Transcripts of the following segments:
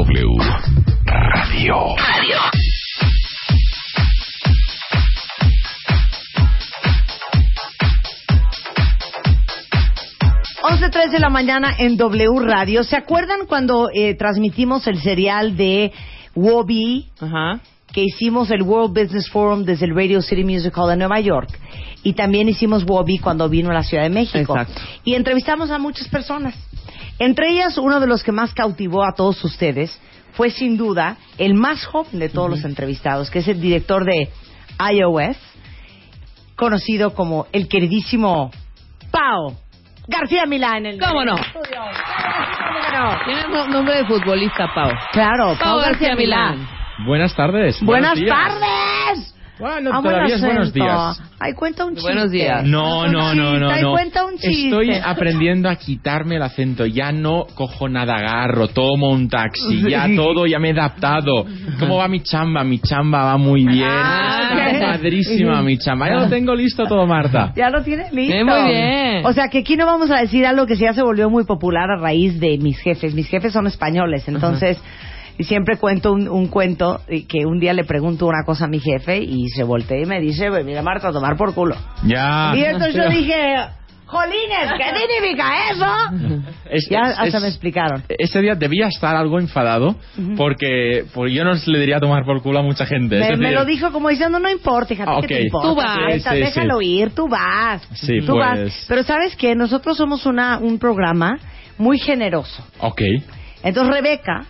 W Radio. Radio. 11.03 de la mañana en W Radio. ¿Se acuerdan cuando eh, transmitimos el serial de Wobby? Ajá. Que hicimos el World Business Forum desde el Radio City Music Hall de Nueva York. Y también hicimos Wobby cuando vino a la Ciudad de México. Exacto. Y entrevistamos a muchas personas. Entre ellas, uno de los que más cautivó a todos ustedes fue sin duda el más joven de todos los entrevistados, que es el director de iOS, conocido como el queridísimo Pau García Milán. En el ¿Cómo no? estudio. ¿Cómo no? Tiene no- nombre de futbolista, Pau. Claro, Pau García Milán. Buenas tardes. Buenas tardes. Bueno, Ah, todavía es buen buenos días. Ay, cuenta un chiste. Buenos días. No, no, no, no, ay, no. Cuenta un chiste. Estoy aprendiendo a quitarme el acento. Ya no cojo nada, agarro, tomo un taxi, ya todo, ya me he adaptado. ¿Cómo va mi chamba? Mi chamba va muy bien. Ah, Está padrísima mi chamba. Ya lo tengo listo todo, Marta. Ya lo tienes listo. Eh, muy bien. O sea que aquí no vamos a decir algo que ya se volvió muy popular a raíz de mis jefes. Mis jefes son españoles, entonces y siempre cuento un, un cuento que un día le pregunto una cosa a mi jefe y se voltea y me dice, "Pues mira Marta, a tomar por culo. Ya. y entonces yo dije, jolines, ¿qué significa eso? Es- ya es- hasta es- me explicaron. Ese día debía estar algo enfadado porque, porque yo no le diría a tomar por culo a mucha gente. Me, me decir, lo dijo como diciendo, no importa, hija, Ah, ¿qué te importa? Tú vas. Sí, déjalo sí. ir, tú vas. Sí, tú pues. vas. Pero ¿sabes qué? Nosotros somos una, un programa muy generoso. Ok. Entonces Rebeca,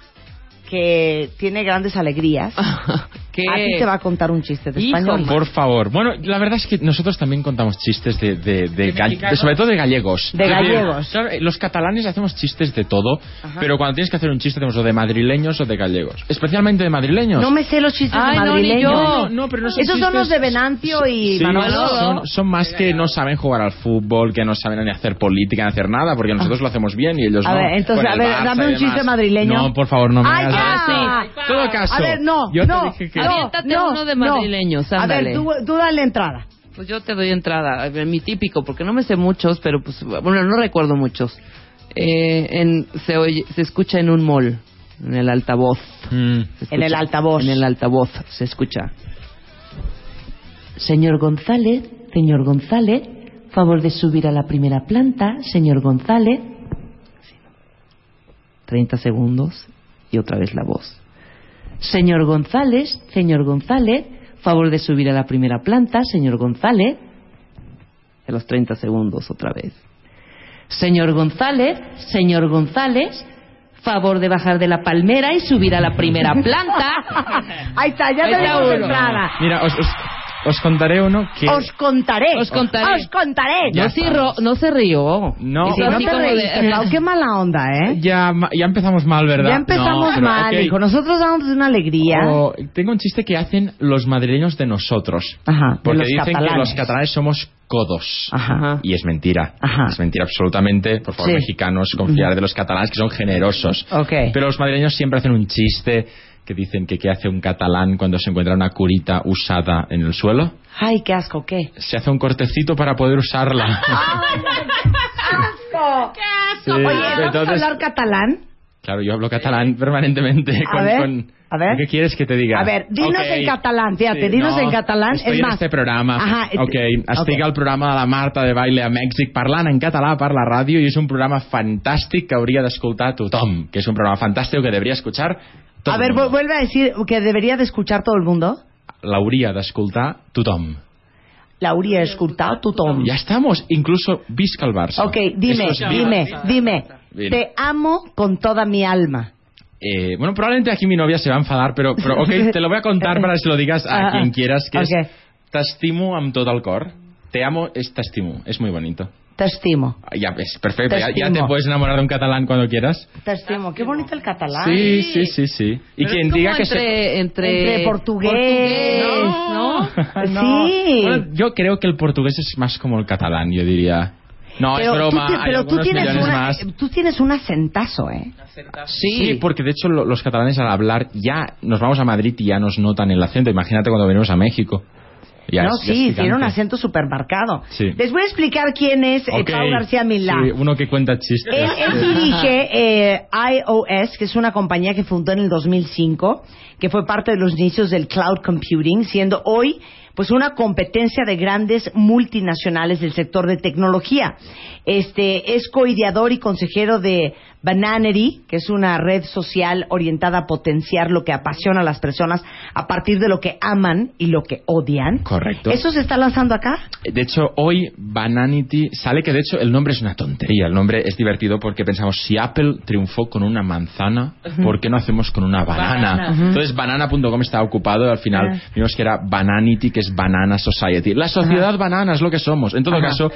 que tiene grandes alegrías, ¿Qué? a ti te va a contar un chiste de Híjole. español. Por favor. Bueno, la verdad es que nosotros también contamos chistes de, de, de gall- de- sobre todo de gallegos. De gallegos. claro, los catalanes hacemos chistes de todo, pero cuando tienes que hacer un chiste hacemos o de madrileños o de gallegos. Especialmente de madrileños. No me sé los chistes Ay, de no, ni madrileños. yo. No, no, pero no son Esos son los de Venancio y Sí, Manolo. son, son más que no saben jugar al fútbol, que no saben ni hacer política, ni hacer nada, porque nosotros lo hacemos bien y ellos A no. ver, entonces, a ver, dame un chiste madrileño. No, por favor, no me ¡Ay, hagas ya! eso. Todo caso. A ver, no, Yo te no, dije que- no, Aviéntate no, uno de no. madrileños, A ver, tú, tú dale entrada. Pues yo te doy entrada, mi típico, porque no me sé muchos, pero pues, bueno, no recuerdo muchos. Eh, en, se, oye, se escucha en un mall, en el altavoz. Mm. Escucha- En el altavoz. En el altavoz se escucha. Señor González, señor González, favor de subir a la primera planta, señor González. 30 segundos y otra vez la voz. Señor González, señor González, favor de subir a la primera planta, señor González. A los 30 segundos otra vez. Señor González, señor González, favor de bajar de la palmera y subir a la primera planta. Ahí está, ya Ahí te está dimos uno. entrada. Mira, os, os, os contaré uno que... Os contaré. Os contaré. Os contaré. Ya No, ro- no se rió. No. Hizo Sí, no así te de- reíste, Pau, qué mala onda, ¿eh? Ya, ya empezamos mal, ¿verdad? Ya empezamos No, mal, ok. hijo. Nosotros damos una alegría. O- tengo un chiste que hacen los madrileños de nosotros. Ajá, de Porque los dicen que catalanes. los catalanes somos codos. Ajá. Y es mentira. Ajá. Es mentira absolutamente. Por favor, Sí. mexicanos, confiar de los catalanes que son generosos. Ok. Pero los madrileños siempre hacen un chiste que dicen que qué hace un catalán cuando se encuentra una curita usada en el suelo. Ay, qué asco, ¿qué? Se hace un cortecito para poder usarla. ¡Asco! Sí, Oye, ¿vamos a entonces- hablar catalán? Claro, yo hablo catalán permanentemente. A con- ver, con- a ver. ¿Qué quieres que te diga? A ver, dinos Ok. en catalán, fíjate, dinos en catalán, Estoy es en más. este programa. Ajá, ok, estic ok. al programa de la Marta de Baile a Mèxic parlant en català per la ràdio i és un programa fantàstic que hauria d'escoltar tothom, que és un programa fantàstic que debería escuchar tot A el ver, vuelve a decir que debería de escuchar todo el mundo. L'hauria d'escoltar tothom. La hauria escuchado tothom. Ya estamos, incluso visca el Barça. Ok, dime, es dime, dime. Bien. Te amo con toda mi alma. Eh, bueno, probablemente aquí mi novia se va a enfadar, pero, pero ok, te lo voy a contar para que se lo digas a Ah, quien quieras, que ok. es T'estimo amb tot el cor. Te amo es t'estimo. Es muy bonito. Te estimo. Ya, es perfecto. Te Ya, ya te puedes enamorar de un catalán cuando quieras. Te estimo. Qué bonito el catalán. Sí, sí, sí, sí. Y Pero quien es diga que se... entre, entre, Entre portugués, ¿no? ¿no? Sí. Bueno, yo creo que el portugués es más como el catalán, yo diría. No, pero es broma. tú, pero tú tienes, una, más. tú tienes un acentazo, ¿eh? Sí, porque de hecho lo- los catalanes al hablar ya nos vamos a Madrid y ya nos notan el acento. Imagínate cuando venimos a México. Ya no, es- ya es sí, tiene un acento súper marcado. Sí. Les voy a explicar quién es eh, Ok. Pau García Milá. Sí, uno que cuenta chistes. Él, él dirige eh, iOS, que es una compañía que fundó en el 2005, que fue parte de los inicios del cloud computing, siendo hoy pues una competencia de grandes multinacionales del sector de tecnología. Este es coideador y consejero de Bananity, que es una red social orientada a potenciar lo que apasiona a las personas a partir de lo que aman y lo que odian. Correcto. ¿Eso se está lanzando acá? De hecho, hoy Bananity sale que de hecho el nombre es una tontería. El nombre es divertido porque pensamos, si Apple triunfó con una manzana, ¿por qué no hacemos con una banana? Banana. Entonces, banana.com estaba ocupado. Al final Ah. vimos que era Bananity, que es Banana Society. La sociedad banana es lo que somos. En todo caso,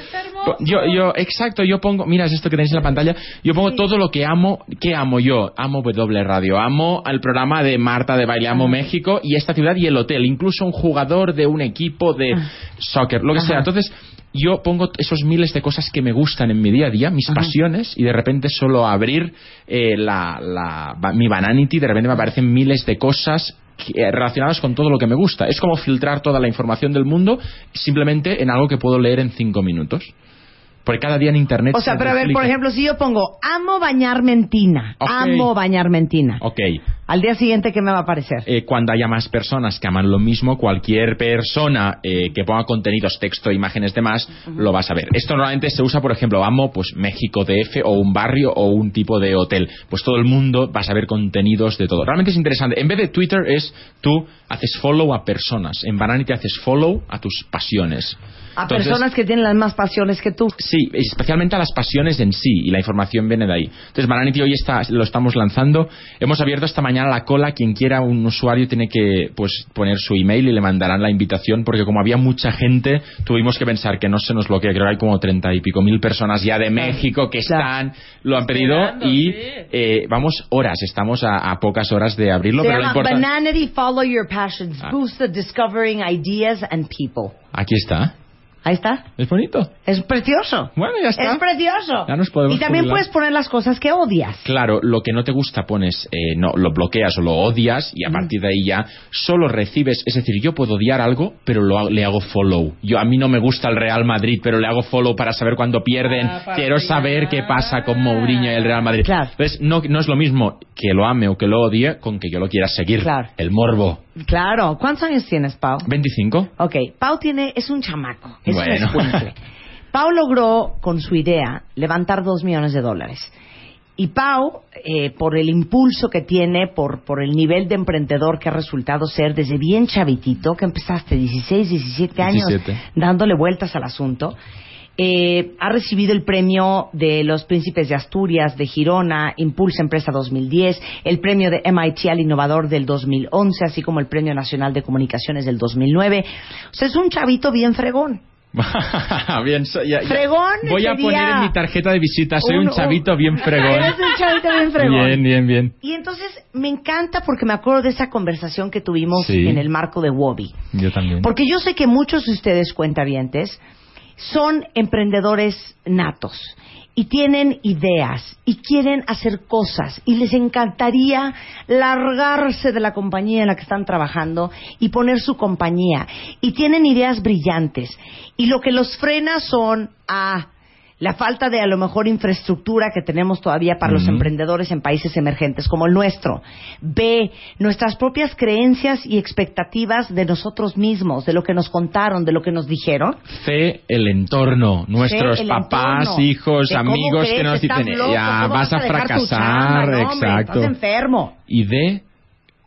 yo, yo, exacto, yo pongo, mira, es esto que tenéis en la pantalla, yo pongo todo lo que amo. ¿Qué amo yo? Amo W Radio, amo al programa de Marta de Baile, amo México y esta ciudad y el hotel, incluso un jugador de un equipo de soccer, lo que sea. Entonces, yo pongo esos miles de cosas que me gustan en mi día a día, mis pasiones, y de repente solo abrir eh, la, la- mi Bananity, de repente me aparecen miles de cosas que- eh, relacionadas con todo lo que me gusta. Es como filtrar toda la información del mundo simplemente en algo que puedo leer en cinco minutos. Porque cada día en internet. O sea, se pero a ver, por ejemplo, si yo pongo amo bañarme en tina, Ok. amo bañarme en tina, Ok. Al día siguiente, ¿qué me va a aparecer? Eh, cuando haya más personas que aman lo mismo, cualquier persona eh, que ponga contenidos, texto, imágenes, demás, lo vas a ver. Esto normalmente se usa, por ejemplo, amo, pues México DF o un barrio o un tipo de hotel. Pues todo el mundo vas a ver contenidos de todo. Realmente es interesante. En vez de Twitter es tú haces follow a personas. En Bananity haces follow a tus pasiones. A Entonces, personas que tienen las más pasiones que tú. Sí, especialmente a las pasiones en sí y la información viene de ahí. Entonces, Bananity hoy está, lo estamos lanzando. Hemos abierto esta mañana la cola. Quien quiera un usuario tiene que pues poner su email y le mandarán la invitación porque como había mucha gente, tuvimos que pensar que no se nos bloquee. Creo que hay como treinta y pico mil personas ya de México que están, lo han pedido y eh, vamos horas, estamos a, a pocas horas de abrirlo, Se pero lo llama importante... Bananity Follow Your Passions, Ah. Boost the Discovering Ideas and People. Aquí está. Ahí está. Es bonito. Es precioso. Bueno, ya está. Es precioso. Ya nos podemos y también jubilar. puedes poner las cosas que odias. Claro, lo que no te gusta pones, eh, no, lo bloqueas o lo odias y a partir de ahí ya solo recibes, es decir, yo puedo odiar algo, pero lo le hago follow. Yo a mí no me gusta el Real Madrid, pero le hago follow para saber cuándo pierden. Ah, Quiero saber qué pasa con Mourinho y el Real Madrid. Claro. Entonces, no, no es lo mismo que lo ame o que lo odie con que yo lo quiera seguir. Claro. El morbo. Claro. ¿Cuántos años tienes, Pau? 25. Ok, Pau tiene, es un chamaco, es Bueno. un escuincle. Pau logró, con su idea, levantar dos millones de dólares. Y Pau, eh, por el impulso que tiene, por, por el nivel de emprendedor que ha resultado ser desde bien chavitito, que empezaste 16, 17 años 17. dándole vueltas al asunto, eh, ha recibido el premio de los Príncipes de Asturias, de Girona, Impulsa Empresa 2010, el premio de MIT al Innovador del 2011, así como el Premio Nacional de Comunicaciones del 2009. O sea, es un chavito bien fregón. bien, ya- ya- Fregón Voy a poner en mi tarjeta de visita, soy un, un- chavito bien fregón. Eres un chavito bien fregón. Bien, bien, bien. Y entonces me encanta porque me acuerdo de esa conversación que tuvimos Sí. en el marco de Wobby. Yo también. Porque yo sé que muchos de ustedes cuentavientes son emprendedores natos y tienen ideas y quieren hacer cosas y les encantaría largarse de la compañía en la que están trabajando y poner su compañía. Y tienen ideas brillantes. Y lo que los frena son a la falta de a lo mejor infraestructura que tenemos todavía para los emprendedores en países emergentes como el nuestro. B, nuestras propias creencias y expectativas de nosotros mismos, de lo que nos contaron, de lo que nos dijeron. C, el entorno, nuestros el papás, entorno. hijos, amigos que nos dicen, loco, ya ¿cómo vas a fracasar, chamba? No, hombre, exacto. estás enfermo. Y D,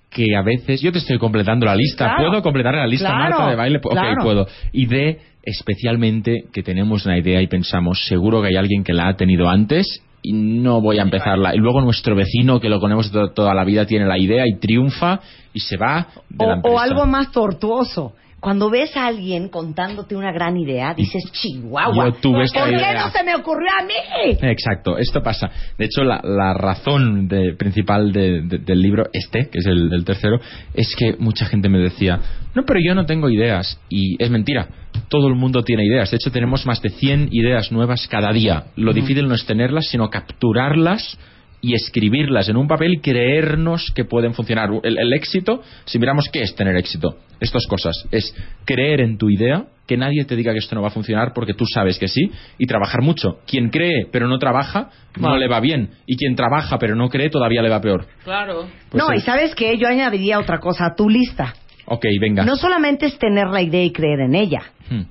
que a veces, yo te estoy completando la lista, Claro. ¿puedo completar la lista, Claro, Marta, de baile? Ok, claro. puedo. Y D, especialmente que tenemos una idea y pensamos, seguro que hay alguien que la ha tenido antes y no voy a empezarla. Y luego nuestro vecino, que lo conocemos to- toda la vida, tiene la idea y triunfa y se va de la O, empresa. o algo más tortuoso. Cuando ves a alguien contándote una gran idea, dices, chihuahua, Yo tuve esta ¿por qué no se me ocurrió a mí? Exacto, esto pasa. De hecho, la, la razón de- principal de- de- del libro, este, que es el, el tercero, es que mucha gente me decía, no, pero yo no tengo ideas. Y es mentira, todo el mundo tiene ideas. De hecho, tenemos más de 100 ideas nuevas cada día. Lo difícil no es tenerlas, sino capturarlas y escribirlas en un papel y creernos que pueden funcionar. El, el éxito, si miramos qué es tener éxito, estas cosas, es creer en tu idea, que nadie te diga que esto no va a funcionar porque tú sabes que sí, y trabajar mucho. Quien cree pero no trabaja, no le va bien. Y quien trabaja pero no cree, todavía le va peor. Claro. Pues no, sí. y sabes que yo añadiría otra cosa a tu lista. Ok, venga. No solamente es tener la idea y creer en ella, Hmm.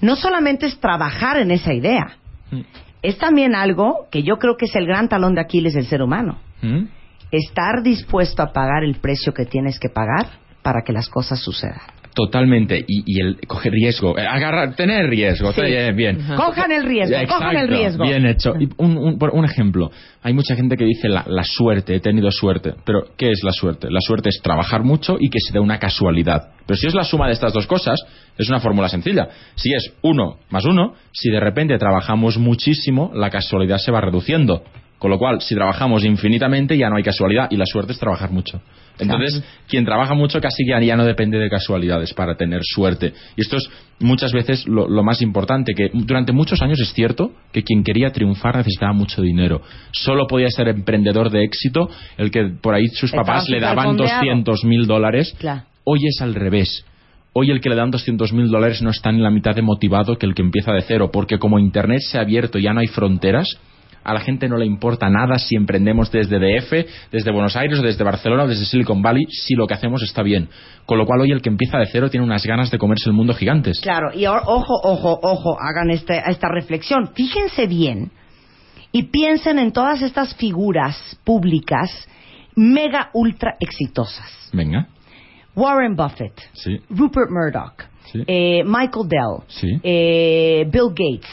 no solamente es trabajar en esa idea, Hmm. Es también algo que yo creo que es el gran talón de Aquiles del ser humano. Hmm. Estar dispuesto a pagar el precio que tienes que pagar para que las cosas sucedan. Totalmente. Y, y el coger riesgo, eh, agarrar, tener riesgo. Sí. Bien, bien. Cojan el riesgo, cojan el riesgo. Bien hecho. Y un, un- por un ejemplo, hay mucha gente que dice la, la suerte, he tenido suerte. Pero, ¿qué es la suerte? La suerte es trabajar mucho y que se dé una casualidad. Pero si es la suma de estas dos cosas, es una fórmula sencilla. Si es uno más uno, si de repente trabajamos muchísimo, la casualidad se va reduciendo. Con lo cual, si trabajamos infinitamente, ya no hay casualidad. Y la suerte es trabajar mucho. Entonces, quien trabaja mucho casi ya, ya no depende de casualidades para tener suerte. Y esto es muchas veces lo, lo más importante, que durante muchos años es cierto que quien quería triunfar necesitaba mucho dinero. Solo podía ser emprendedor de éxito el que por ahí sus papás le daban superfondeado. 200 mil dólares. Claro. Hoy es al revés. Hoy el que le dan 200 mil dólares no está en la mitad de motivado que el que empieza de cero, porque como Internet se ha abierto y ya no hay fronteras, a la gente no le importa nada si emprendemos desde DF, desde Buenos Aires, desde Barcelona o desde Silicon Valley, si lo que hacemos está bien. Con lo cual hoy el que empieza de cero tiene unas ganas de comerse el mundo gigantes. Claro, y ojo, ojo, ojo, hagan este- esta reflexión. Fíjense bien y piensen en todas estas figuras públicas mega ultra exitosas. Venga. Warren Buffett, Sí. Rupert Murdoch, Sí. eh, Michael Dell, Sí. eh, Bill Gates,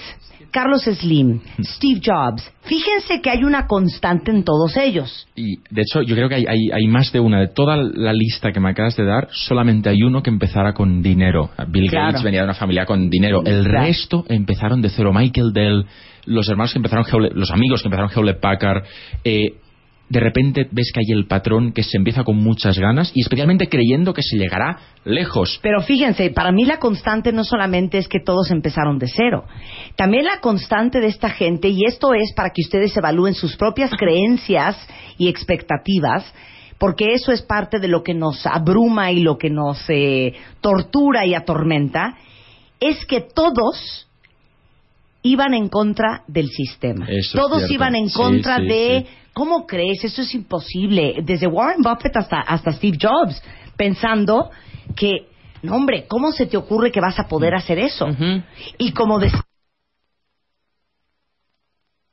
Carlos Slim, Steve Jobs. Fíjense que hay una constante en todos ellos. Y de hecho, yo creo que hay, hay, hay más de una. De toda la lista que me acabas de dar, solamente hay uno que empezara con dinero. Bill Claro. Gates venía de una familia con dinero. El Claro. resto empezaron de cero. Michael Dell, los hermanos que empezaron, Hewlett- los amigos que empezaron Hewlett Packard. eh, de repente ves que hay el patrón que se empieza con muchas ganas y especialmente creyendo que se llegará lejos. Pero fíjense, para mí la constante no solamente es que todos empezaron de cero. También la constante de esta gente, y esto es para que ustedes evalúen sus propias creencias y expectativas, porque eso es parte de lo que nos abruma y lo que nos eh, tortura y atormenta, es que todos iban en contra del sistema. Eso todos iban en contra sí, de sí. ¿Cómo crees? Eso es imposible. Desde Warren Buffett hasta, hasta Steve Jobs, pensando que, no hombre, ¿cómo se te ocurre que vas a poder hacer eso? Y como de...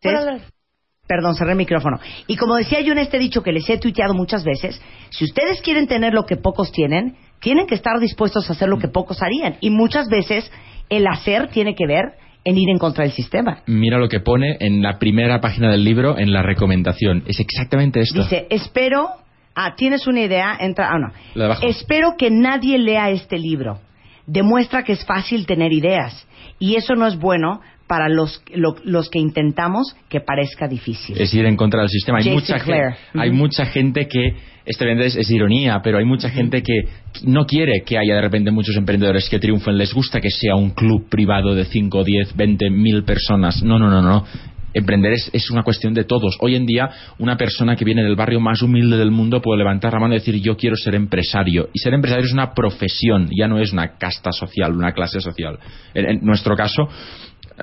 Perdón, cerré el micrófono. Y como decía yo en este dicho que les he tuiteado muchas veces, si ustedes quieren tener lo que pocos tienen, tienen que estar dispuestos a hacer lo que pocos harían. Y muchas veces el hacer tiene que ver en ir en contra del sistema. Mira lo que pone en la primera página del libro, en la recomendación. Es exactamente esto. Dice, espero... Ah, ¿tienes una idea? Entra... Ah, no. Espero que nadie lea este libro. Demuestra que es fácil tener ideas. Y eso no es bueno para los, lo- los que intentamos que parezca difícil. es ir en contra del sistema. Hay Jason mucha, Clare. gente, hay mucha gente que, este es, es ironía, pero hay mucha gente que no quiere que haya de repente muchos emprendedores que triunfen. Les gusta que sea un club privado de 5, 10, 20 mil personas. No, no, no, no. Emprender es, es una cuestión de todos. Hoy en día, una persona que viene del barrio más humilde del mundo puede levantar la mano y decir yo quiero ser empresario. Y ser empresario es una profesión, ya no es una casta social, una clase social. En, en nuestro caso,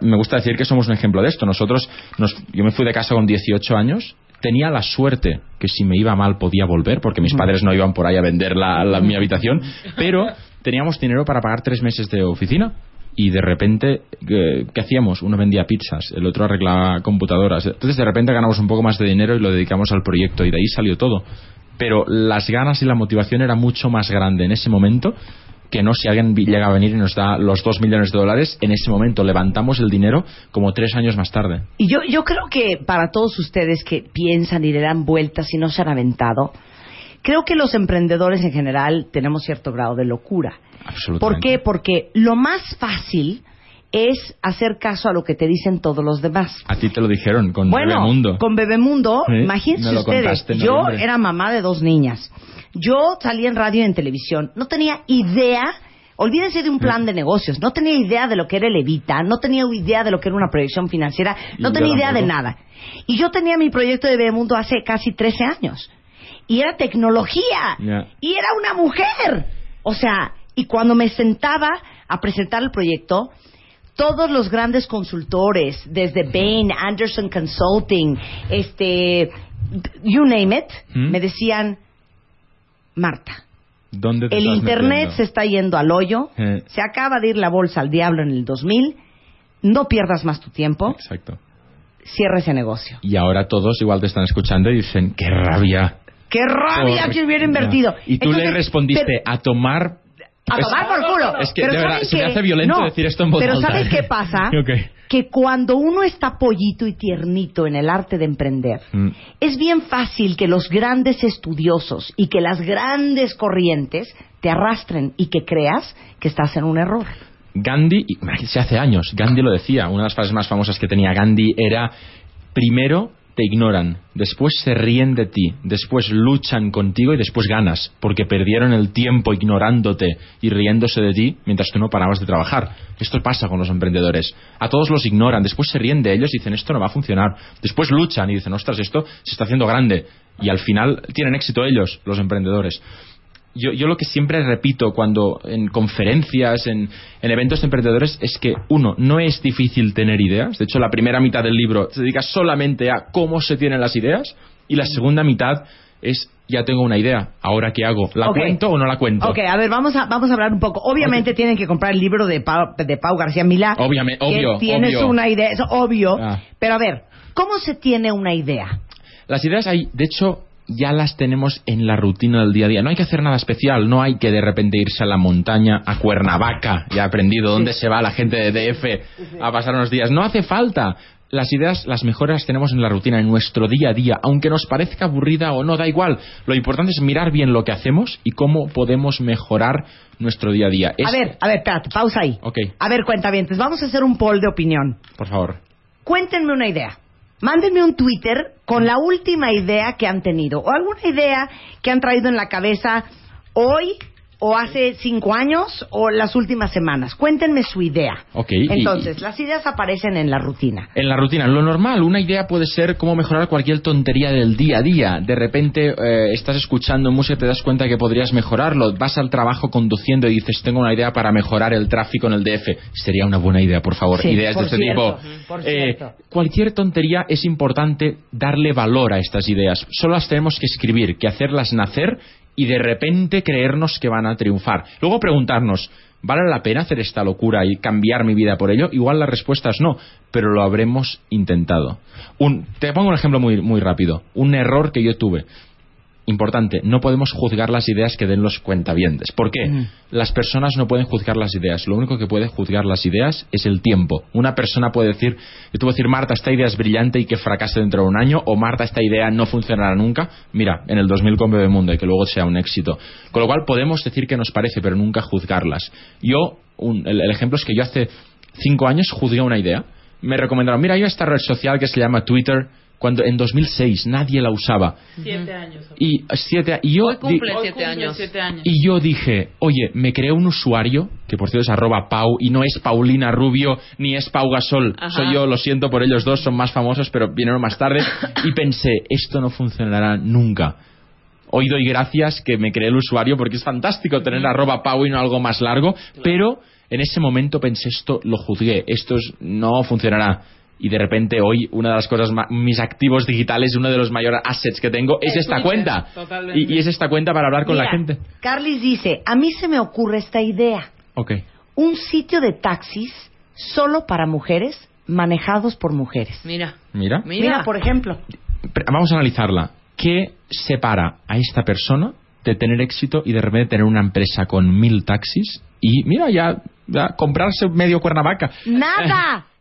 me gusta decir que somos un ejemplo de esto. Nosotros, nos- yo me fui de casa con 18 años. Tenía la suerte que si me iba mal podía volver, porque mis padres no iban por ahí a vender la, la- mi habitación, pero teníamos dinero para pagar tres meses de oficina. Y de repente, ¿qué, qué hacíamos? Uno vendía pizzas, el otro arreglaba computadoras. Entonces, de repente ganamos un poco más de dinero y lo dedicamos al proyecto, y de ahí salió todo. Pero las ganas y la motivación era mucho más grande en ese momento que no si alguien llega a venir y nos da los dos millones de dólares, en ese momento levantamos el dinero como tres años más tarde. Y yo, yo creo que para todos ustedes que piensan y le dan vueltas y no se han aventado, creo que los emprendedores en general tenemos cierto grado de locura. Absolutamente. ¿Por qué? Porque lo más fácil es hacer caso a lo que te dicen todos los demás. A ti te lo dijeron con Bueno, Bebemundo. con Bebemundo, Sí, imagínense ustedes, contaste yo noviembre. era mamá de dos niñas. Yo salía en radio y en televisión, no tenía idea, olvídense de un plan de negocios, no tenía idea de lo que era el Evita, no tenía idea de lo que era una proyección financiera, no tenía idea de nada. Y yo tenía mi proyecto de Bebemundo hace casi 13 años. Y era tecnología. Y era una mujer. O sea, y cuando me sentaba a presentar el proyecto, todos los grandes consultores, desde Bain, Anderson Consulting, este, you name it, ¿Mm? me decían, Marta, ¿Dónde te el estás Internet metiendo? se está yendo al hoyo, Eh. se acaba de ir la bolsa al diablo en el 2000, no pierdas más tu tiempo, Exacto. cierra ese negocio. Y ahora todos igual te están escuchando y dicen, qué rabia. ¡Qué rabia que hubiera invertido! Y tú le respondiste pero- a tomar... A Es- tomar por culo. Es que, Pero de verdad, ¿saben se me qué? hace violento No, decir esto en voz Pero alta. ¿sabes qué pasa? Que cuando uno está pollito y tiernito en el arte de emprender, Mm. es bien fácil que los grandes estudiosos y que las grandes corrientes te arrastren y que creas que estás en un error. Gandhi, imagínate, hace años, Gandhi lo decía, una de las frases más famosas que tenía Gandhi era, primero te ignoran, después se ríen de ti, después luchan contigo y después ganas, porque perdieron el tiempo ignorándote y riéndose de ti mientras tú no parabas de trabajar. Esto pasa con los emprendedores. A todos los ignoran, después se ríen de ellos y dicen, esto no va a funcionar. Después luchan y dicen, ostras, esto se está haciendo grande. Y al final tienen éxito ellos, los emprendedores yo, yo lo que siempre repito cuando en conferencias, en, en eventos de emprendedores, es que, uno, no es difícil tener ideas. De hecho, la primera mitad del libro se dedica solamente a cómo se tienen las ideas. Y la segunda mitad es, ya tengo una idea, ¿ahora qué hago? ¿La cuento o no la cuento? Ok, a ver, vamos a, vamos a hablar un poco. Obviamente tienen que comprar el libro de Pau, de Pau García Milá. Obviamente, obvio, Tienes obvio. una idea, es obvio. Ah. Pero a ver, ¿cómo se tiene una idea? Las ideas ahí, de hecho, ya las tenemos en la rutina del día a día. No hay que hacer nada especial, no hay que de repente irse a la montaña, a Cuernavaca, ya he aprendido dónde se va la gente de DF a pasar unos días. No hace falta. Las ideas, las mejores las tenemos en la rutina, en nuestro día a día, aunque nos parezca aburrida o no, da igual. Lo importante es mirar bien lo que hacemos y cómo podemos mejorar nuestro día a día. Es- A ver, a ver, espérate, pausa ahí. Ok. A ver, cuentavientes, vamos a hacer un poll de opinión. Por favor. Cuéntenme una idea. Mándenme un Twitter con la última idea que han tenido o alguna idea que han traído en la cabeza hoy o hace cinco años o las últimas semanas. Cuéntenme su idea. Ok, y- Entonces, las ideas aparecen en la rutina. En la rutina, lo normal, una idea puede ser cómo mejorar cualquier tontería del día a día. De repente eh, estás escuchando música y te das cuenta que podrías mejorarlo. Vas al trabajo conduciendo y dices, tengo una idea para mejorar el tráfico en el DF. Sería una buena idea, por favor. Sí, Ideas por de este cierto, tipo. por Eh, cualquier tontería es importante darle valor a estas ideas. Solo las tenemos que escribir, que hacerlas nacer y de repente creernos que van a triunfar. Luego preguntarnos, ¿vale la pena hacer esta locura y cambiar mi vida por ello? Igual la respuesta es no, pero lo habremos intentado. Te pongo un ejemplo muy, muy rápido. Un error que yo tuve. Importante, no podemos juzgar las ideas que den los cuentavientes. ¿Por qué? Ujú. Las personas no pueden juzgar las ideas. Lo único que puede juzgar las ideas es el tiempo. Una persona puede decir, yo te puedo decir, Marta, esta idea es brillante y que fracase dentro de un año, o Marta, esta idea no funcionará nunca. Mira, en el 2000 con Bebemundo y que luego sea un éxito. Con lo cual podemos decir que nos parece, pero nunca juzgarlas. Yo, un- el, el ejemplo es que yo hace cinco años juzgué una idea. Me recomendaron, mira, hay esta red social que se llama Twitter, cuando en 2006 nadie la usaba. Siete años. Y siete, y yo Hoy cumple di- Hoy siete cumple años. siete años. y yo dije, oye, me creé un usuario, que por cierto es arroba Pau, y no es Paulina Rubio, ni es Pau Gasol. Ajá. Soy yo, lo siento por ellos dos, son más famosos, pero vinieron más tarde. Y pensé, esto no funcionará nunca. Hoy doy gracias que me creé el usuario porque es fantástico tener arroba Pau y no algo más largo, pero en ese momento pensé, esto lo juzgué, esto es- no funcionará. Y de repente hoy una de las cosas, ma- mis activos digitales, uno de los mayores assets que tengo es El esta Twitter, cuenta. totalmente. Y, y es esta cuenta para hablar con la Mira, gente. Carlis dice, a mí se me ocurre esta idea. Ok. Un sitio de taxis solo para mujeres, manejados por mujeres. Mira. Mira. Mira. Por ejemplo. Vamos a analizarla. ¿Qué separa a esta persona de tener éxito y de repente tener una empresa con mil taxis y, mira, ya, ya comprarse medio Cuernavaca? ¡Nada!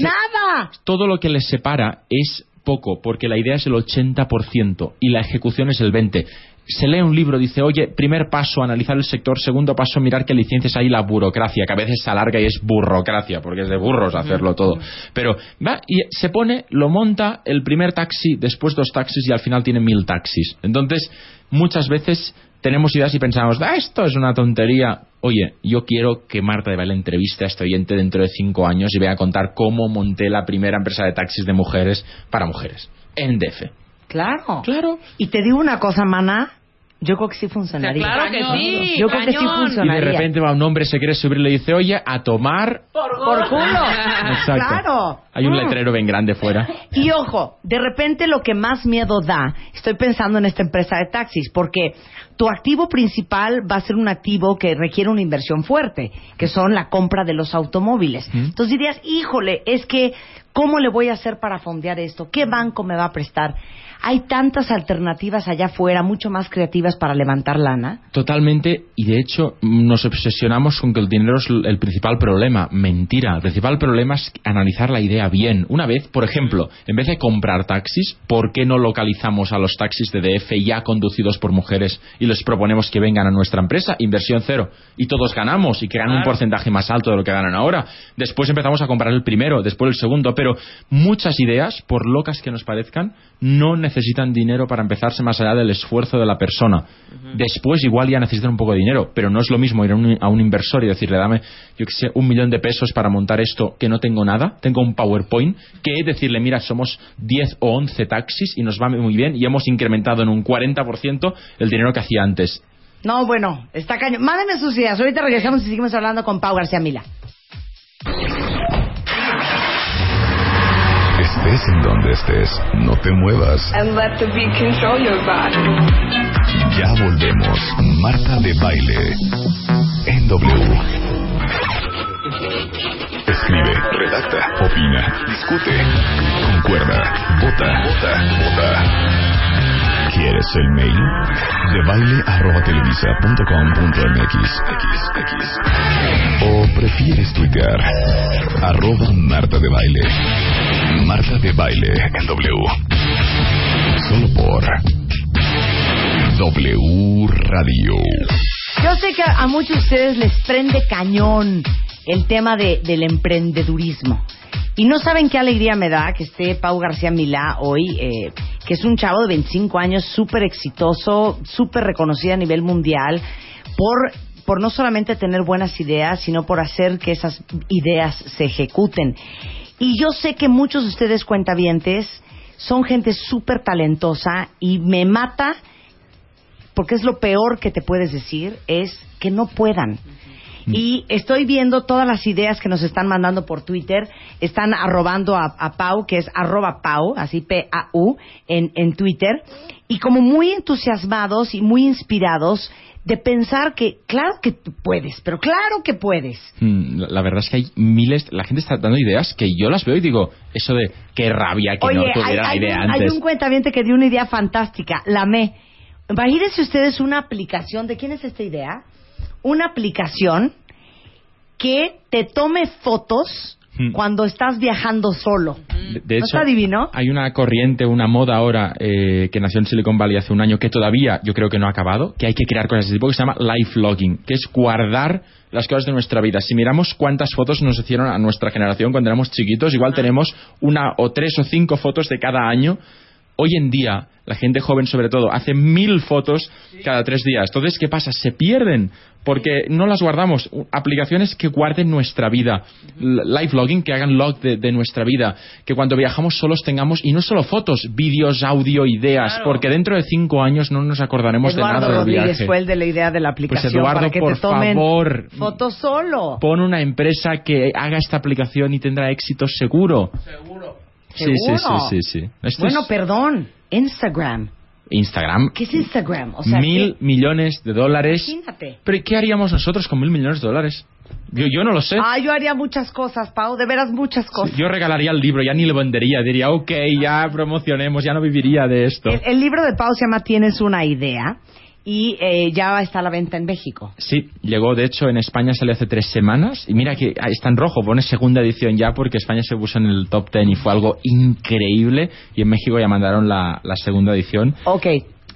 ¡Nada! Todo lo que les separa es poco, porque la idea es el 80% y la ejecución es el 20%. se lee un libro, dice, oye, primer paso, analizar el sector, segundo paso, mirar qué licencias hay, la burocracia, que a veces se alarga y es burocracia, porque es de burros hacerlo todo. Pero va y se pone, lo monta, el primer taxi, después dos taxis y al final tiene mil taxis. Entonces, muchas veces tenemos ideas y pensamos, ah, esto es una tontería. Oye, yo quiero que Marta de Baile entreviste a este oyente dentro de cinco años y vaya a contar cómo monté la primera empresa de taxis de mujeres para mujeres en DF. Claro. Claro. Y te digo una cosa, mana. Yo creo que sí funcionaría. Claro que sí. Yo creo que sí cañón. Y funcionaría. de repente va un hombre, se quiere subir y le dice, oye, a tomar. Por culo. Exacto. Claro. Hay un Mm. letrero bien grande fuera. Y ojo, de repente lo que más miedo da, estoy pensando en esta empresa de taxis, porque tu activo principal va a ser un activo que requiere una inversión fuerte, que son la compra de los automóviles. Entonces dirías, híjole, es que, ¿cómo le voy a hacer para fondear esto? ¿Qué banco me va a prestar? Hay tantas alternativas allá afuera, mucho más creativas para levantar lana. Totalmente, y de hecho nos obsesionamos con que el dinero es el principal problema. Mentira, el principal problema es analizar la idea bien. Una vez, por ejemplo, en vez de comprar taxis, ¿por qué no localizamos a los taxis de DF ya conducidos por mujeres y les proponemos que vengan a nuestra empresa? Inversión cero. Y todos ganamos y que ganan un porcentaje más alto de lo que ganan ahora. Después empezamos a comprar el primero, después el segundo, pero muchas ideas, por locas que nos parezcan, no necesitan dinero para empezarse más allá del esfuerzo de la persona. Después igual ya necesitan un poco de dinero, pero no es lo mismo ir a un, a un inversor y decirle, dame, yo que sé, un millón de pesos para montar esto que no tengo nada, tengo un PowerPoint, que decirle, mira, somos 10 o 11 taxis y nos va muy bien y hemos incrementado en un 40% el dinero que hacía antes. No, bueno, está cañón. Mándenme sus ideas. Ahorita regresamos y seguimos hablando con Pau García Mila. Estés en donde estés, no te muevas. and let the beat control your body. Ya volvemos. Marta de Baile. En W. Escribe, redacta, opina, discute, concuerda, vota, vota, vota. ¿Quieres el mail? De baile arroba televisa punto com punto mx. X, X. O prefieres tuitear arroba Marta de Baile. Marta de Baile en W. Solo por W Radio. Yo sé que a muchos de ustedes les prende cañón el tema de, del emprendedurismo. Y no saben qué alegría me da que esté Pau García Milá hoy, eh, que es un chavo de 25 años, súper exitoso, súper reconocido a nivel mundial, por, por no solamente tener buenas ideas, sino por hacer que esas ideas se ejecuten. Y yo sé que muchos de ustedes cuentavientes son gente súper talentosa y me mata porque es lo peor que te puedes decir, es que no puedan. Y estoy viendo todas las ideas que nos están mandando por Twitter. Están arrobando a, a Pau, que es arroba Pau, así P-A-U, en, en Twitter. Y como muy entusiasmados y muy inspirados de pensar que, claro que tú puedes, pero claro que puedes. Mm, La verdad es que hay miles, la gente está dando ideas que yo las veo y digo, eso de qué rabia que no Oye, hay, tuviera hay idea un, hay antes. un cuentaviente que dio una idea fantástica, la me. Imagínense ustedes una aplicación, ¿de quién es esta idea? Una aplicación que te tome fotos. Cuando estás viajando solo. De, de ¿No hecho, está divino? hay una corriente, una moda ahora eh, que nació en Silicon Valley hace un año que todavía yo creo que no ha acabado, que hay que crear cosas de ese tipo que se llama life logging, que es guardar las cosas de nuestra vida. Si miramos cuántas fotos nos hicieron a nuestra generación cuando éramos chiquitos, igual tenemos una o tres o cinco fotos de cada año. Hoy en día, la gente joven sobre todo, hace mil fotos cada tres días. Entonces, ¿qué pasa? Se pierden porque no las guardamos. Aplicaciones que guarden nuestra vida. Live logging, que hagan log de, de nuestra vida. Que cuando viajamos solos tengamos, y no solo fotos, vídeos, audio, ideas, porque dentro de cinco años no nos acordaremos de nada del Rodríguez viaje. fue el de la idea de la aplicación Eduardo, para que por te tomen favor. fotos solo. Pon una empresa que haga esta aplicación y tendrá éxito seguro. Seguro. Sí, sí, sí, Seguro. sí, sí. Esto Bueno, es perdón, Instagram. Instagram. ¿Qué es Instagram? O sea, mil ¿qué? millones de dólares. Imagínate. Pero ¿y qué haríamos nosotros con mil millones de dólares? Yo, yo no lo sé. Ah, yo haría muchas cosas, Pau, de veras muchas cosas. Yo regalaría el libro, ya ni lo vendería. Diría, ok, ya promocionemos, ya no viviría de esto. El, el libro de Pau se llama Tienes una idea y eh, ya está a la venta en México. Sí, llegó de hecho en España salió hace tres semanas y mira que ah, está en rojo, pone segunda edición ya porque España se puso en el top ten y fue algo increíble y en México ya mandaron la, la segunda edición. Ok,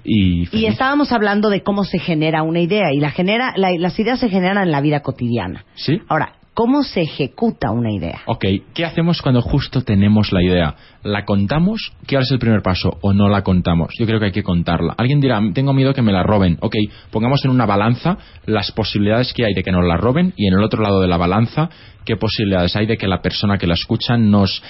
y estábamos hablando de cómo se genera una idea y la genera, la- las ideas se generan en la vida cotidiana. ¿Sí? Ahora, ¿cómo se ejecuta una idea? Ok, ¿qué hacemos cuando justo tenemos la idea? ¿La contamos? ¿Qué ahora es el primer paso? ¿O no la contamos? Yo creo que hay que contarla. Alguien dirá, tengo miedo que me la roben. Ok, pongamos en una balanza las posibilidades que hay de que nos la roben y en el otro lado de la balanza qué posibilidades hay de que la persona que la escucha nos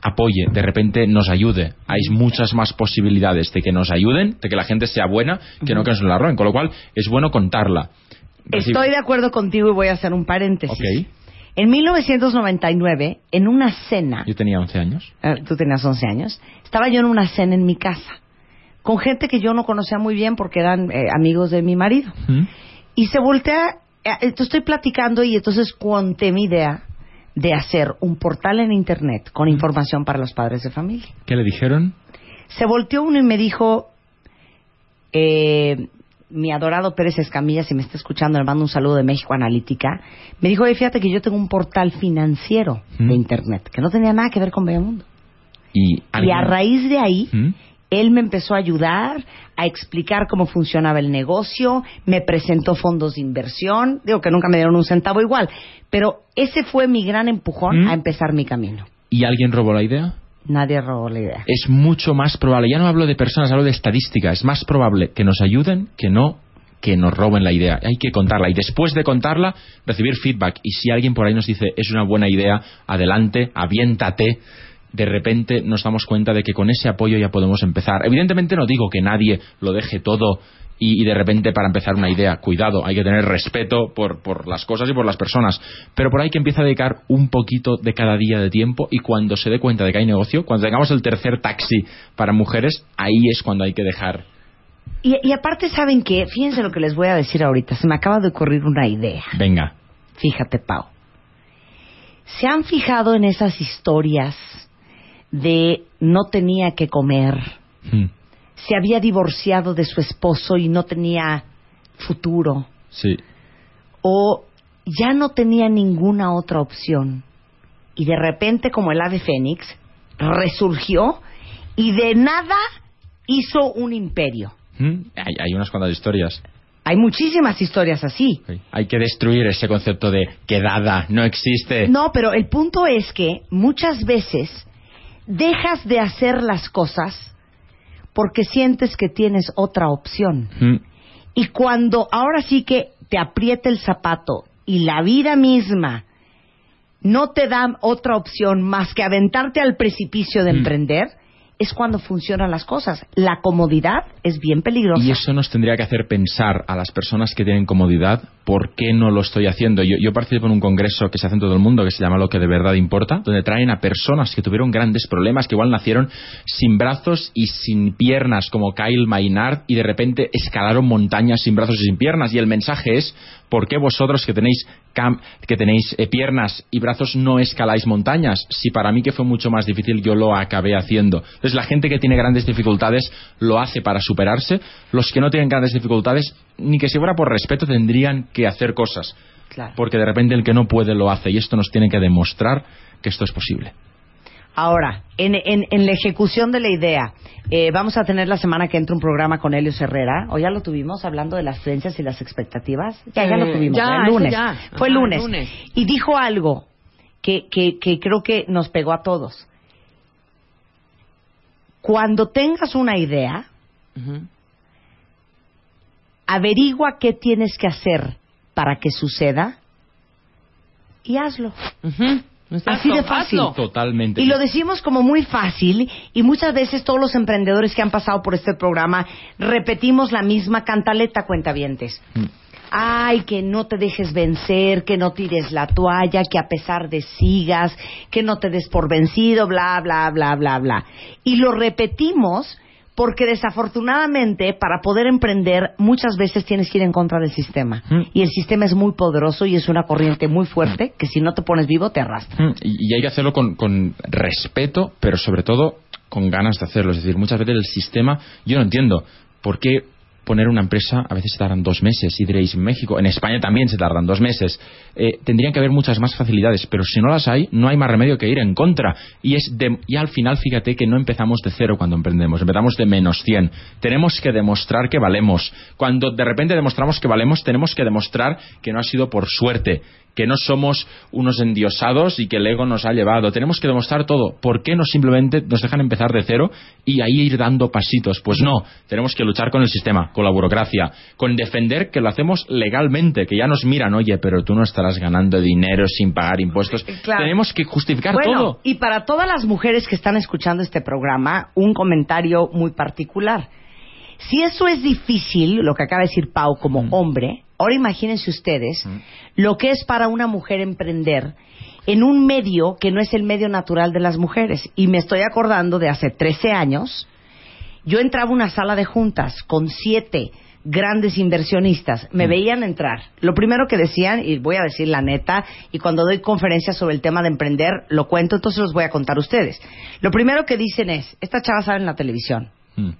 apoye, de repente nos ayude. Hay muchas más posibilidades de que nos ayuden, de que la gente sea buena, que no que nos la roben. Con lo cual, es bueno contarla. Estoy de acuerdo contigo y voy a hacer un paréntesis. Ok. En 1999, en una cena, Yo tenía 11 años. eh, tú tenías 11 años, estaba yo en una cena en mi casa, con gente que yo no conocía muy bien porque eran eh, amigos de mi marido. ¿Mm? Y se voltea, eh, entonces estoy platicando y entonces conté mi idea de hacer un portal en internet con información para los padres de familia. ¿Qué le dijeron? Se volteó uno y me dijo, eh, mi adorado Pérez Escamilla, si me está escuchando, le mando un saludo de México Analítica, me dijo, oye, fíjate que yo tengo un portal financiero ¿Mm? de internet, que no tenía nada que ver con Bellamundo. Y, Y a raíz de ahí, ¿Mm? él me empezó a ayudar a explicar cómo funcionaba el negocio, me presentó fondos de inversión, digo que nunca me dieron un centavo igual, pero ese fue mi gran empujón ¿Mm? a empezar mi camino. ¿Y alguien robó la idea? Nadie robó la idea. Es mucho más probable, ya no hablo de personas, hablo de estadística, es más probable que nos ayuden que no que nos roben la idea. Hay que contarla y después de contarla, recibir feedback. Y si alguien por ahí nos dice, es una buena idea, adelante, aviéntate, de repente nos damos cuenta de que con ese apoyo ya podemos empezar. Evidentemente no digo que nadie lo deje todo y, y de repente para empezar una idea, cuidado, hay que tener respeto por, por las cosas y por las personas, pero por ahí que empieza a dedicar un poquito de cada día de tiempo y cuando se dé cuenta de que hay negocio, cuando tengamos el tercer taxi para mujeres, ahí es cuando hay que dejar. Y, y aparte, ¿saben qué? Fíjense lo que les voy a decir ahorita. Se me acaba de ocurrir una idea. Venga, Fíjate, Pau. ¿Se han fijado en esas historias de no tenía que comer, Hmm, se había divorciado de su esposo y no tenía futuro, sí, o ya no tenía ninguna otra opción? Y de repente, como el ave fénix, resurgió y de nada hizo un imperio. Hmm, hay, hay unas cuantas historias. Hay muchísimas historias así. Hay que destruir ese concepto de quedada, no existe. No, pero el punto es que muchas veces dejas de hacer las cosas porque sientes que tienes otra opción. Hmm, Y cuando ahora sí que te aprieta el zapato y la vida misma no te da otra opción más que aventarte al precipicio de Mm. emprender, es cuando funcionan las cosas. La comodidad es bien peligrosa. Y eso nos tendría que hacer pensar a las personas que tienen comodidad por qué no lo estoy haciendo. Yo, participo en un congreso que se hace en todo el mundo que se llama Lo que de verdad importa, donde traen a personas que tuvieron grandes problemas, que igual nacieron sin brazos y sin piernas, como Kyle Maynard, y de repente escalaron montañas sin brazos y sin piernas. Y el mensaje es, ¿por qué vosotros que tenéis, que tenéis eh, piernas y brazos no escaláis montañas? Si para mí que fue mucho más difícil, yo lo acabé haciendo. Entonces la gente que tiene grandes dificultades lo hace para superarse. Los que no tienen grandes dificultades, ni que si fuera por respeto, tendrían que hacer cosas. Claro. Porque de repente el que no puede lo hace. Y esto nos tiene que demostrar que esto es posible. Ahora, en, en- en la ejecución de la idea, eh, vamos a tener la semana que entra un programa con Helios Herrera, o ya lo tuvimos hablando de las creencias y las expectativas. Ya, ya lo Eh, tuvimos, ya, el lunes. ya. Fue el lunes. lunes. Y dijo algo que, que, que creo que nos pegó a todos. Cuando tengas una idea, averigua qué tienes que hacer para que suceda y hazlo. Así de fácil. hazlo. Totalmente. Y lo decimos como muy fácil y muchas veces todos los emprendedores que han pasado por este programa repetimos la misma cantaleta cuentavientes. Mm. Ay, que no te dejes vencer, que no tires la toalla, que a pesar de sigas, que no te des por vencido, bla, bla, bla, bla, bla. Y lo repetimos porque desafortunadamente para poder emprender muchas veces tienes que ir en contra del sistema. Mm. Y el sistema es muy poderoso y es una corriente muy fuerte que si no te pones vivo te arrastra. Mm, Y, y hay que hacerlo con, con respeto, pero sobre todo con ganas de hacerlo. Es decir, muchas veces el sistema, yo no entiendo por qué poner una empresa a veces se tardan dos meses y diréis en México, en España también se tardan dos meses. Eh, tendrían que haber muchas más facilidades, pero si no las hay, no hay más remedio que ir en contra. Y, es de- y al final, fíjate que no empezamos de cero cuando emprendemos, empezamos de menos 100. Tenemos que demostrar que valemos. Cuando de repente demostramos que valemos, tenemos que demostrar que no ha sido por suerte, que no somos unos endiosados y que el ego nos ha llevado. Tenemos que demostrar todo. ¿Por qué no simplemente nos dejan empezar de cero y ahí ir dando pasitos? Pues no, tenemos que luchar con el sistema, con la burocracia, con defender que lo hacemos legalmente, que ya nos miran, oye, pero tú no estarás ganando dinero sin pagar impuestos. Claro. Tenemos que justificar bueno, todo. y para todas las mujeres que están escuchando este programa, un comentario muy particular. Si eso es difícil, lo que acaba de decir Pau como hombre, ahora imagínense ustedes lo que es para una mujer emprender en un medio que no es el medio natural de las mujeres. Y me estoy acordando de hace 13 años, yo entraba a una sala de juntas con siete grandes inversionistas, me veían entrar. Lo primero que decían, y voy a decir la neta, y cuando doy conferencias sobre el tema de emprender, lo cuento, entonces los voy a contar a ustedes. Lo primero que dicen es, esta chava sale en la televisión. Mm.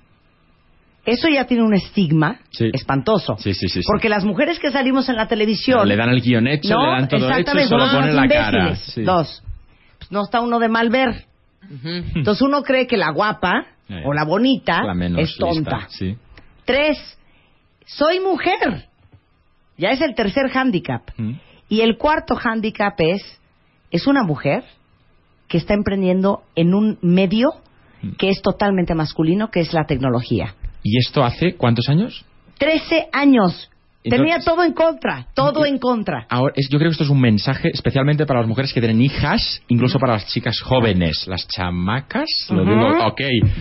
Eso ya tiene un estigma Sí. espantoso. Sí, sí, sí, sí. Porque las mujeres que salimos en la televisión... Le dan el guion hecho, no, le dan todo hecho solo ponen la cara. Dos, pues no está uno de mal ver. Entonces uno cree que la guapa Eh, o la bonita La menos es tonta. lista, sí. Tres, soy mujer. Ya es el tercer hándicap. Mm. Y el cuarto hándicap es, es una mujer que está emprendiendo en un medio que es totalmente masculino, que es la tecnología. ¿Y esto hace cuántos años? Trece años. Tenía Entonces- todo en contra, todo en contra. Ahora, es- yo creo que esto es un mensaje especialmente para las mujeres que tienen hijas, incluso para las chicas jóvenes, las chamacas, lo digo, ok,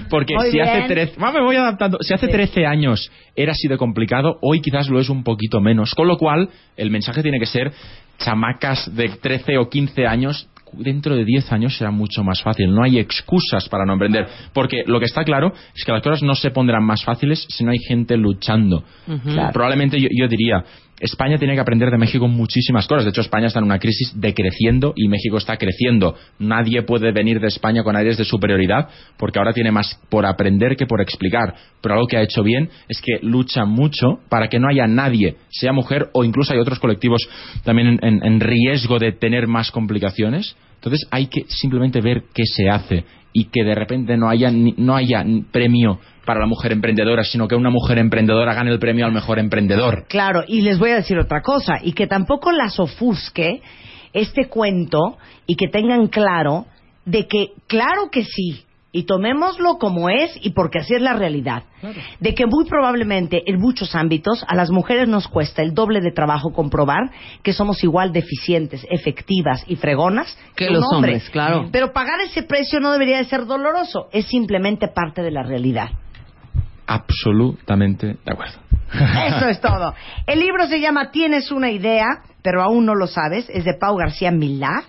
porque Muy si hace bien. 13, va, me voy adaptando, si hace 13 años era así de complicado, hoy quizás lo es un poquito menos, con lo cual el mensaje tiene que ser chamacas de 13 o 15 años dentro de 10 años será mucho más fácil. No hay excusas para no emprender. Porque lo que está claro es que las cosas no se pondrán más fáciles si no hay gente luchando. Claro. Probablemente yo, yo diría, España tiene que aprender de México muchísimas cosas. De hecho, España está en una crisis decreciendo y México está creciendo. Nadie puede venir de España con aires de superioridad porque ahora tiene más por aprender que por explicar. Pero algo que ha hecho bien es que lucha mucho para que no haya nadie, sea mujer o incluso hay otros colectivos también en, en- en riesgo de tener más complicaciones. Entonces hay que simplemente ver qué se hace y que de repente no haya, no haya premio para la mujer emprendedora, sino que una mujer emprendedora gane el premio al mejor emprendedor. Claro, y les voy a decir otra cosa, y que tampoco las ofusque este cuento y que tengan claro de que, claro que sí, y tomémoslo como es y porque así es la realidad, de que muy probablemente en muchos ámbitos a las mujeres nos cuesta el doble de trabajo comprobar que somos igual de eficientes, efectivas y fregonas Que los hombre. hombres, claro. Pero pagar ese precio no debería de ser doloroso, es simplemente parte de la realidad. Absolutamente de acuerdo. Eso es todo. El libro se llama Tienes una idea, pero aún no lo sabes. Es de Pau García Milá.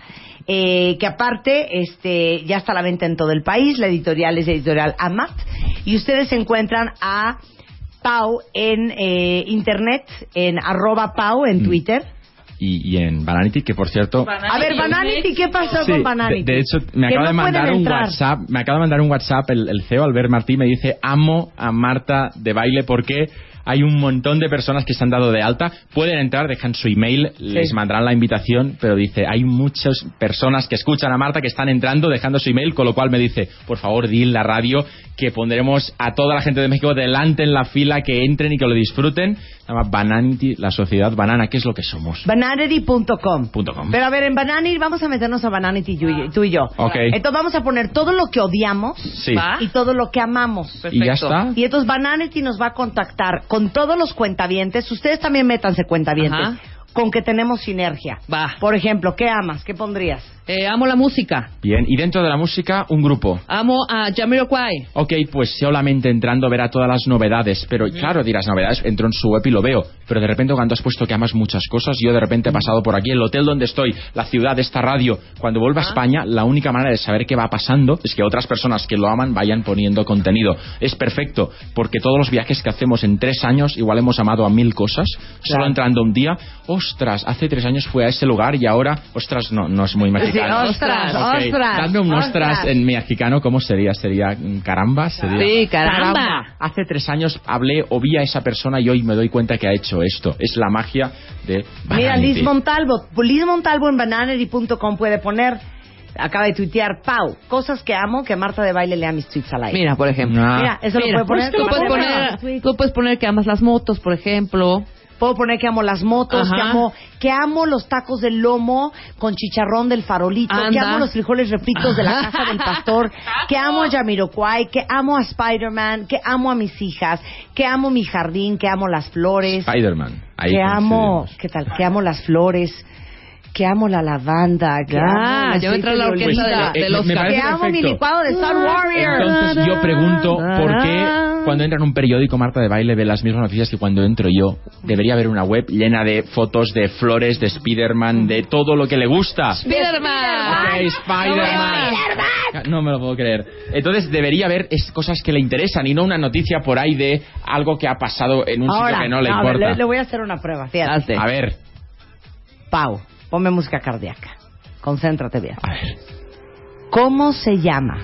Eh, que aparte este, ya está a la venta en todo el país. La editorial es editorial Amat. Y ustedes encuentran a Pau en eh, internet, en arroba Pau en Mm. Twitter. Y, y en Bananity, que por cierto... A ver, Bananity, ¿qué pasó Sí, con Bananity? de hecho, me acaba no de mandar un. WhatsApp, me acaba de mandar un WhatsApp el, el CEO Albert Martí me dice amo a Marta de baile porque hay un montón de personas que se han dado de alta, pueden entrar, dejan su email, les mandarán la invitación, pero dice, hay muchas personas que escuchan a Marta que están entrando, dejando su email, con lo cual me dice, por favor, di en la radio que pondremos a toda la gente de México delante en la fila, que entren y que lo disfruten. Se llama Bananity, la sociedad banana, que es lo que somos. Bananity.com. Punto com. Pero a ver, en Bananity vamos a meternos a Bananity tú y- tú y yo. Ok. Entonces vamos a poner todo lo que odiamos Sí. Va. y todo lo que amamos. Y ya está. Y entonces Bananity nos va a contactar con todos los cuentavientes. Ustedes también métanse cuentavientes. Ajá. Con que tenemos sinergia. Va. Por ejemplo, ¿qué amas? ¿Qué pondrías? Eh, amo la música. Bien, y dentro de la música, un grupo. Amo a Jamiroquai. Ok, pues solamente entrando verá todas las novedades, pero claro, dirás novedades, entro en su web y lo veo, pero de repente cuando has puesto que amas muchas cosas, yo de repente he pasado por aquí, el hotel donde estoy, la ciudad, esta radio, cuando vuelva a España, la única manera de saber qué va pasando es que otras personas que lo aman vayan poniendo contenido. Es perfecto, porque todos los viajes que hacemos en tres años, igual hemos amado a mil cosas, solo entrando un día, ostras, hace tres años fue a ese lugar y ahora, ostras, no, no es muy mexicano. Ostras, ostras, Dadme un ostras, ostras. en mexicano, ¿cómo sería? ¿Sería caramba? ¿Sería? Sí, caramba. Hace tres años hablé o vi a esa persona y hoy me doy cuenta que ha hecho esto. Es la magia de Mira, Vanity. Liz Montalvo. Liz Montalvo en bananary.com puede poner, acaba de tuitear, Pau, cosas que amo que Marta de Baile lea mis tweets al aire. Mira, por ejemplo. Ah. Mira, eso Mira, lo puede poner. tú, Marta puedes poner tú puedes poner que amas las motos, por ejemplo. Puedo poner que amo las motos, Ajá. que amo, que amo los tacos de lomo con chicharrón del farolito, que amo los frijoles refritos de la casa del pastor, que amo a Jamiroquai, que amo a Spider-Man, que amo a mis hijas, que amo mi jardín, que amo las flores, Spider-Man. Ahí que amo. ¿qué tal? Que amo las flores, que amo la lavanda, que Ya, amo ya va a la orquesta de- de Eh, los me que amo mi licuado de Star Warrior. Entonces yo pregunto por qué cuando entra en un periódico Marta de Baile ve las mismas noticias que cuando entro yo. Debería haber una web llena de fotos de flores, de Spider-Man, de todo lo que le gusta. Spiderman. Spider-Man. No me lo puedo creer. Entonces debería haber es cosas que le interesan y no una noticia por ahí de algo que ha pasado en un Ahora, sitio que no le importa. le, le voy a hacer una prueba, fíjate. A ver, Pau, ponme música cardíaca. Concéntrate bien. a ver. ¿Cómo se llama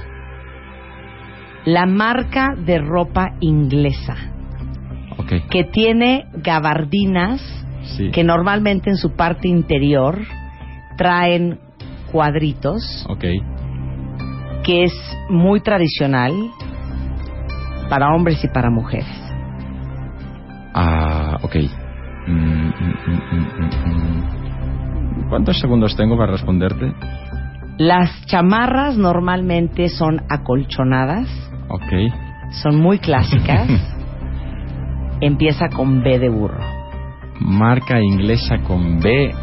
la marca de ropa inglesa que tiene gabardinas Sí. que normalmente en su parte interior traen cuadritos, que es muy tradicional para hombres y para mujeres? Ah, ok. Mm, mm, mm. ¿Cuántos segundos tengo para responderte? Las chamarras normalmente son acolchonadas, Ok. son muy clásicas. Empieza con B de burro. Marca inglesa con B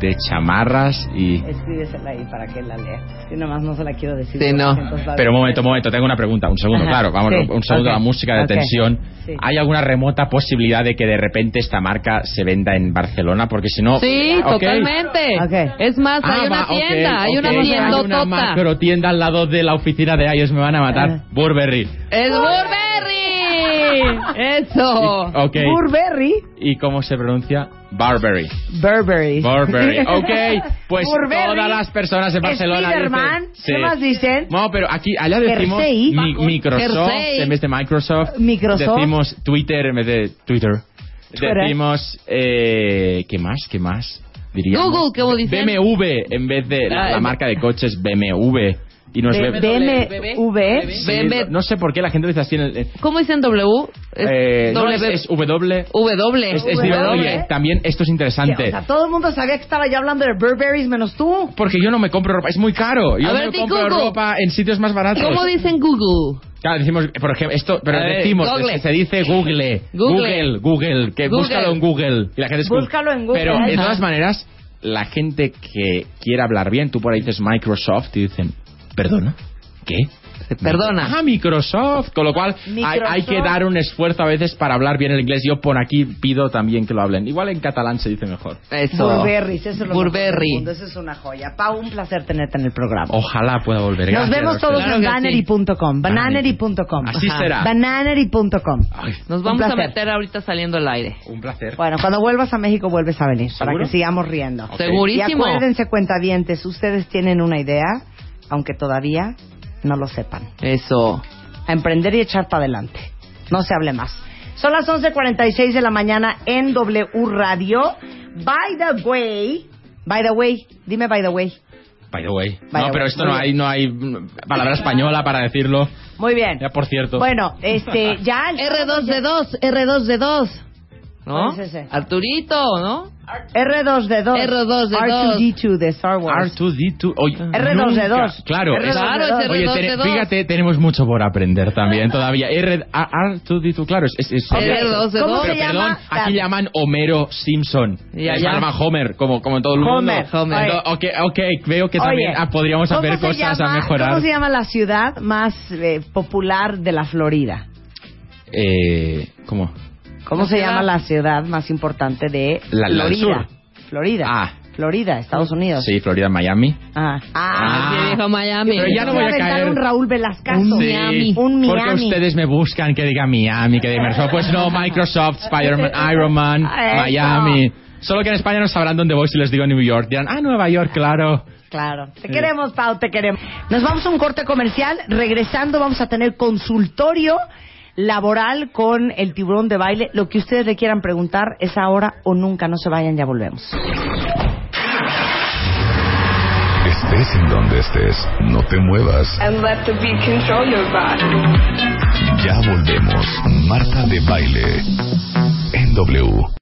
de chamarras y... Escríbesela ahí para que la lea. Que nomás no se la quiero decir. Sí, no. Pero un momento, un momento, tengo una pregunta. Un segundo, Ajá, claro, vamos, sí, un segundo ok, a la música de ok, tensión. sí. ¿Hay alguna remota posibilidad de que de repente esta marca se venda en Barcelona? Porque si no... Sí, Ok. totalmente. Es más, hay Ah, una va, ok, tienda, hay una Hay una macro tienda al lado de la oficina de ellos me van a matar. Burberry. ¡Es Burberry! ¡Eso! Ok. Burberry. ¿Y cómo se pronuncia? Barberry. Burberry. Burberry. Ok, pues Burberry, todas las personas en Barcelona dicen... ¿qué más dicen? No, pero aquí, allá decimos mi- Microsoft Jersey. en vez de Microsoft. Microsoft. Decimos Twitter en vez de Twitter. Twitter. Decimos, eh, ¿qué más? ¿Qué más? Diríamos. Google, ¿cómo dicen? BMW en vez de la, Ah, la eh, marca de coches BMW. Y no es B- B- BMW. Sí, BMW. no sé por qué la gente dice así en el... eh, ¿Cómo dicen W? Es eh, no, W. es, es W. W. Es, es W. Oye, también esto es O interesante. sea, todo el mundo sabía que estaba yo hablando de Burberrys menos tú. Porque yo no me compro ropa, es muy caro. Yo A me ver, di compro Google. ropa en sitios más baratos. ¿Cómo dicen Google? Claro, decimos, por ejemplo, esto, pero A ver, decimos, Google. es que se dice Google, Google. Google, Google, que Google. búscalo en Google. Y la gente es Búscalo en Google. Pero de Ajá. todas maneras, la gente que quiere hablar bien, tú por ahí dices Microsoft y dicen, ¿perdona? ¿Qué? Perdona. Ah, Microsoft. Con lo cual, hay, que dar un esfuerzo a veces para hablar bien el inglés. Yo por aquí pido también que lo hablen. Igual en catalán se dice mejor. Eso. Burberrys, eso es lo Burberry. mundo, Eso es una joya. Pau, un placer tenerte en el programa. Ojalá pueda volver. Nos Gracias, vemos todos en bannery.com. Bannery.com. Así Ajá. será. Bannery.com. Nos vamos a meter ahorita saliendo al aire. un placer. Bueno, cuando vuelvas a México vuelves a venir para ¿Seguro? que sigamos riendo. Ok. Y Segurísimo. acuérdense, cuentavientes, ustedes tienen una idea, aunque todavía no lo sepan. Eso. A emprender y echar para adelante. No se hable más. Son las 11.46 de la mañana en W Radio. By the way, by the way, dime by the way. By the way. By no, the pero way. esto Muy no hay, no hay palabra española para decirlo. Muy bien. Ya, por cierto. Bueno, este, ya... el- R2D2, R2D2. ¿No? ¿Cuál es ese? Arturito, ¿no? R2D2. R2D2. R2D2 de Star Wars. R2D2. Oye, R2D2. nunca- Claro, R2D2. es- Claro, es Oye, R2D2. te- fíjate, tenemos mucho por aprender también todavía. R, A- R2D2, claro, es... es, es- R2D2. ¿Cómo Pero se perdón, llama? aquí llaman Homero Simpson. Ya, ya. llama Homer, como, como todo el mundo. Homer, Homer. No, ok, ok, veo que también Oye, ah, podríamos ¿cómo hacer se cosas llama- a mejorar. ¿Cómo se llama la ciudad más eh, popular de la Florida? Eh, ¿Cómo? ¿Cómo se llama la ciudad más importante de La- la Florida? sur. Florida. Ah. Florida, Estados Unidos. Sí, Florida, Miami. Ah. Ah. Sí, dijo Miami. Pero ya no voy a caer. un Raúl Velascazo. Un Sí, Miami. Un Miami. Porque ustedes me buscan que diga Miami, que diga Microsoft. Pues no, Microsoft, Spider-Man, Iron Man. Miami. Solo que en España no sabrán dónde voy si les digo New York. Dirán, ah, Nueva York, claro. Claro. Te queremos, Pau, te queremos. Nos vamos a un corte comercial. Regresando vamos a tener consultorio laboral con el tiburón de baile. Lo que ustedes le quieran preguntar es ahora o nunca. No se vayan, ya volvemos. Estés en donde estés, no te muevas. And let the beat control your body. Ya volvemos. Marta de baile. En W.